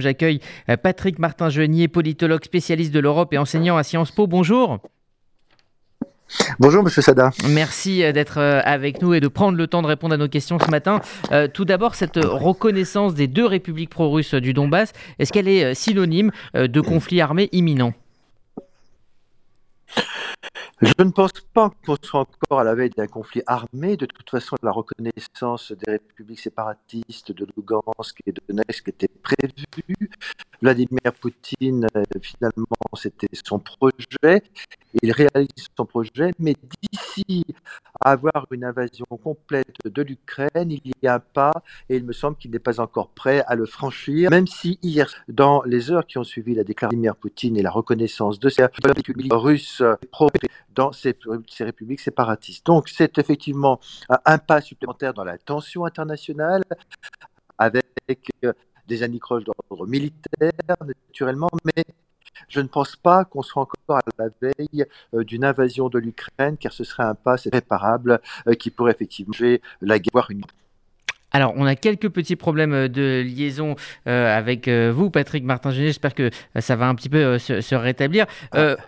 J'accueille euh, Patrick Martin-Genier, politologue spécialiste de l'Europe et enseignant à Sciences Po. Bonjour. Bonjour Monsieur Sada. Merci euh, d'être euh, avec nous et de prendre le temps de répondre à nos questions ce matin. tout d'abord, cette reconnaissance des deux républiques pro-russes du Donbass, est-ce qu'elle est synonyme de conflit armé imminent? Je ne pense pas qu'on soit encore à la veille d'un conflit armé. De toute façon, la reconnaissance des républiques séparatistes de Lugansk et de Donetsk était prévue. Vladimir Poutine, euh, finalement, c'était son projet. Il réalise son projet, mais d'ici à avoir une invasion complète de l'Ukraine, il y a un pas et il me semble qu'il n'est pas encore prêt à le franchir, même si hier, dans les heures qui ont suivi la déclaration de Vladimir Poutine et la reconnaissance de ces républiques russes dans ces, ces républiques séparatistes. Donc c'est effectivement un pas supplémentaire dans la tension internationale avec euh, des anicroches d'ordre militaire, naturellement, mais je ne pense pas qu'on soit encore à la veille euh, d'une invasion de l'Ukraine, car ce serait un pas réparable euh, qui pourrait effectivement la guerre. Une... Alors, on a quelques petits problèmes euh, de liaison euh, avec euh, vous, Patrick Martin-Géné. J'espère que ça va un petit peu se, rétablir.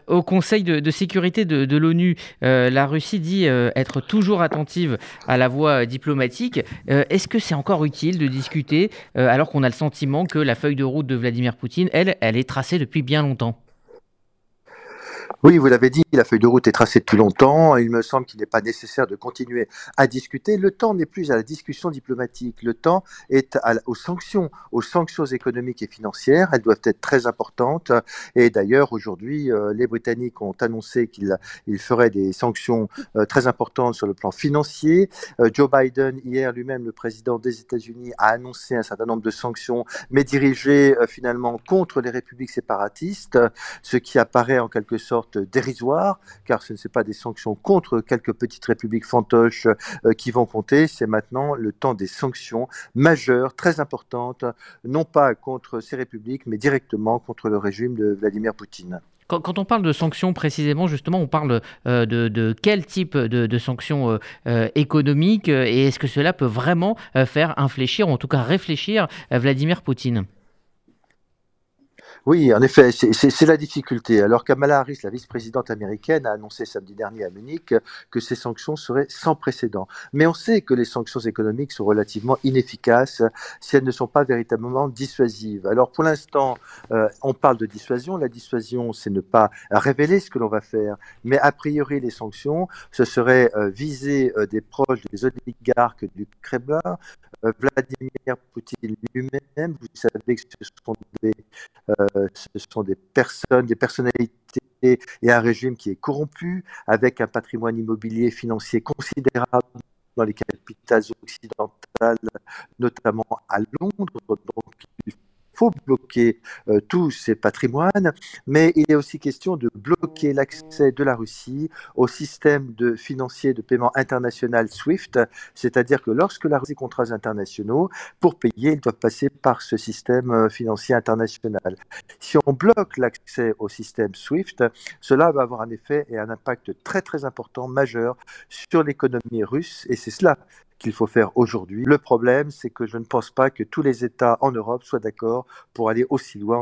au Conseil de, sécurité de, l'ONU, la Russie dit être toujours attentive à la voie diplomatique. Est-ce que c'est encore utile de discuter alors qu'on a le sentiment que la feuille de route de Vladimir Poutine, elle, elle est tracée depuis bien longtemps? Oui, vous l'avez dit, la feuille de route est tracée depuis longtemps. Il me semble qu'il n'est pas nécessaire de continuer à discuter. Le temps n'est plus à la discussion diplomatique. Le temps est aux sanctions, aux sanctions économiques et financières. Elles doivent être très importantes. Et d'ailleurs, aujourd'hui, euh, les Britanniques ont annoncé qu'ils feraient des sanctions euh, très importantes sur le plan financier. Euh, Joe Biden, hier lui-même, le président des États-Unis, a annoncé un certain nombre de sanctions, mais dirigées finalement contre les républiques séparatistes, ce qui apparaît en quelque sorte dérisoire, car ce ne sont pas des sanctions contre quelques petites républiques fantoches euh, qui vont compter, c'est maintenant le temps des sanctions majeures, très importantes, non pas contre ces républiques, mais directement contre le régime de Vladimir Poutine. Quand, on parle de sanctions précisément, justement, on parle euh, de, quel type de, sanctions euh, économiques et est-ce que cela peut vraiment faire infléchir, ou en tout cas réfléchir Vladimir Poutine? Oui, en effet, c'est la difficulté. Alors Kamala Harris, la vice-présidente américaine, a annoncé samedi dernier à Munich que ces sanctions seraient sans précédent. Mais on sait que les sanctions économiques sont relativement inefficaces si elles ne sont pas véritablement dissuasives. Alors pour l'instant, euh, on parle de dissuasion. La dissuasion, c'est ne pas révéler ce que l'on va faire. Mais a priori, les sanctions, ce serait euh, viser euh, des proches des oligarques du Kremlin, Vladimir Poutine lui-même. Vous savez que ce sont des euh, ce sont des personnes, des personnalités et un régime qui est corrompu, avec un patrimoine immobilier financier considérable dans les capitales occidentales, notamment à Londres. Faut bloquer euh, tous ces patrimoines, mais il est aussi question de bloquer l'accès de la Russie au système de financier de paiement international SWIFT, c'est-à-dire que lorsque la Russie contrats internationaux, pour payer, ils doivent passer par ce système euh, financier international. Si on bloque l'accès au système SWIFT, cela va avoir un effet et un impact très très important, majeur sur l'économie russe, et c'est cela qu'il faut faire aujourd'hui. Le problème, c'est que je ne pense pas que tous les États en Europe soient d'accord pour aller aussi loin